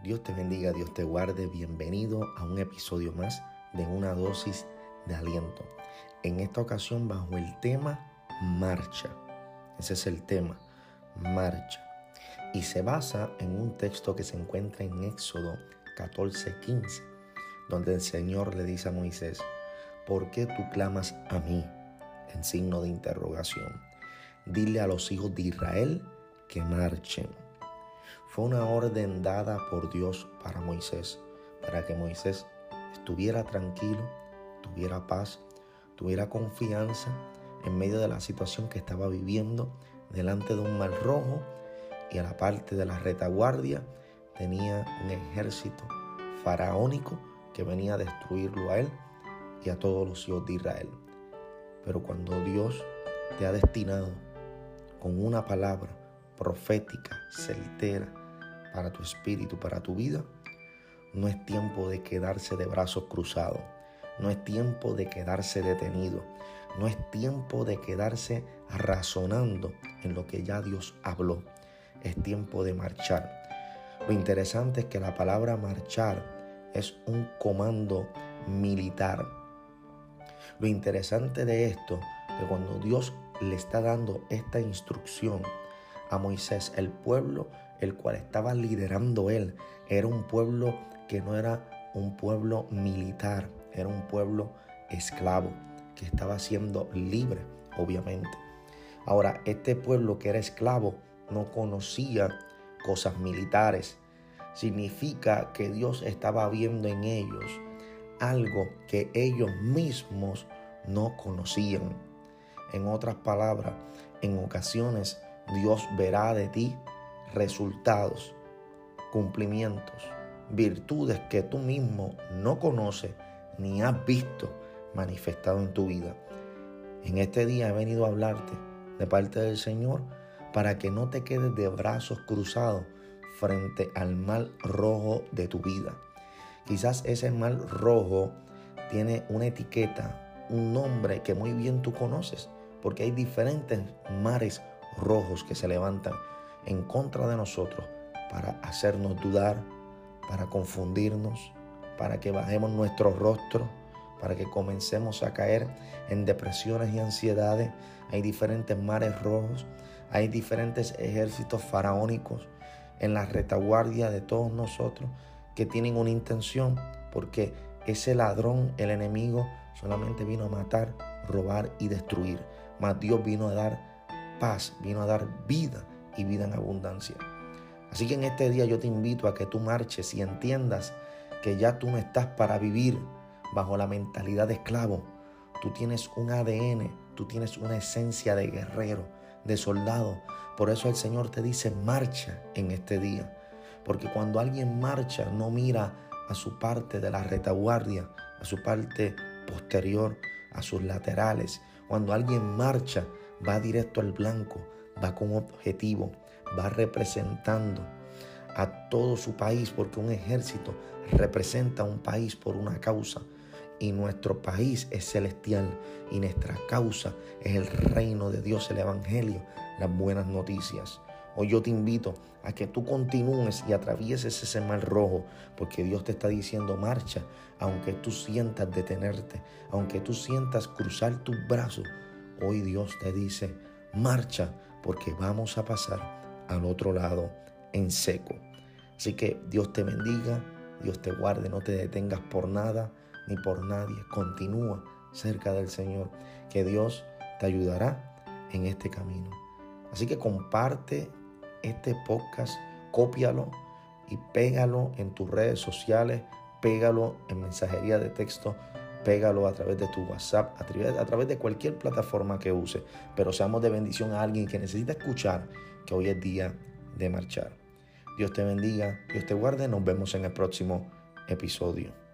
Dios te bendiga, Dios te guarde. Bienvenido a un episodio más de una dosis de aliento. En esta ocasión bajo el tema marcha. Ese es el tema, marcha. Y se basa en un texto que se encuentra en Éxodo 14:15, donde el Señor le dice a Moisés, ¿por qué tú clamas a mí? En signo de interrogación. Dile a los hijos de Israel que marchen. Fue una orden dada por Dios para Moisés, para que Moisés estuviera tranquilo, tuviera paz, tuviera confianza en medio de la situación que estaba viviendo delante de un mar rojo y a la parte de la retaguardia tenía un ejército faraónico que venía a destruirlo a él y a todos los hijos de Israel. Pero cuando Dios te ha destinado con una palabra profética, certera, para tu espíritu, para tu vida, no es tiempo de quedarse de brazos cruzados. No es tiempo de quedarse detenido. No es tiempo de quedarse razonando en lo que ya Dios habló. Es tiempo de marchar. Lo interesante es que la palabra marchar es un comando militar. Lo interesante de esto es que cuando Dios le está dando esta instrucción a Moisés, el pueblo el cual estaba liderando él, era un pueblo que no era un pueblo militar, era un pueblo esclavo, que estaba siendo libre, obviamente. Ahora, este pueblo que era esclavo no conocía cosas militares. Significa que Dios estaba viendo en ellos algo que ellos mismos no conocían. En otras palabras, en ocasiones Dios verá de ti resultados, cumplimientos, virtudes que tú mismo no conoces ni has visto manifestado en tu vida. En este día he venido a hablarte de parte del Señor para que no te quedes de brazos cruzados frente al mal rojo de tu vida. Quizás ese mal rojo tiene una etiqueta, un nombre que muy bien tú conoces, porque hay diferentes mares rojos que se levantan en contra de nosotros para hacernos dudar, para confundirnos, para que bajemos nuestro rostro, para que comencemos a caer en depresiones y ansiedades. Hay diferentes mares rojos, hay diferentes ejércitos faraónicos en la retaguardia de todos nosotros que tienen una intención, porque ese ladrón, el enemigo, solamente vino a matar, robar y destruir. Mas Dios vino a dar paz, vino a dar vida vida en abundancia. Así que en este día yo te invito a que tú marches y entiendas que ya tú no estás para vivir bajo la mentalidad de esclavo. Tú tienes un ADN, tú tienes una esencia de guerrero, de soldado. Por eso el Señor te dice, marcha en este día. Porque cuando alguien marcha, no mira a su parte de la retaguardia, a su parte posterior, a sus laterales. Cuando alguien marcha, va directo al blanco, va con objetivo, va representando a todo su país, porque un ejército representa a un país por una causa. Y nuestro país es celestial y nuestra causa es el reino de Dios, el Evangelio, las buenas noticias. Hoy yo te invito a que tú continúes y atravieses ese mar rojo, porque Dios te está diciendo marcha, aunque tú sientas detenerte, aunque tú sientas cruzar tus brazos. Hoy Dios te dice, marcha porque vamos a pasar al otro lado en seco. Así que Dios te bendiga, Dios te guarde, no te detengas por nada ni por nadie. Continúa cerca del Señor, que Dios te ayudará en este camino. Así que comparte este podcast, cópialo y pégalo en tus redes sociales, pégalo en mensajería de texto pégalo a través de tu WhatsApp, a través, a través de cualquier plataforma que use, pero seamos de bendición a alguien que necesita escuchar que hoy es día de marchar. Dios te bendiga, Dios te guarde, nos vemos en el próximo episodio.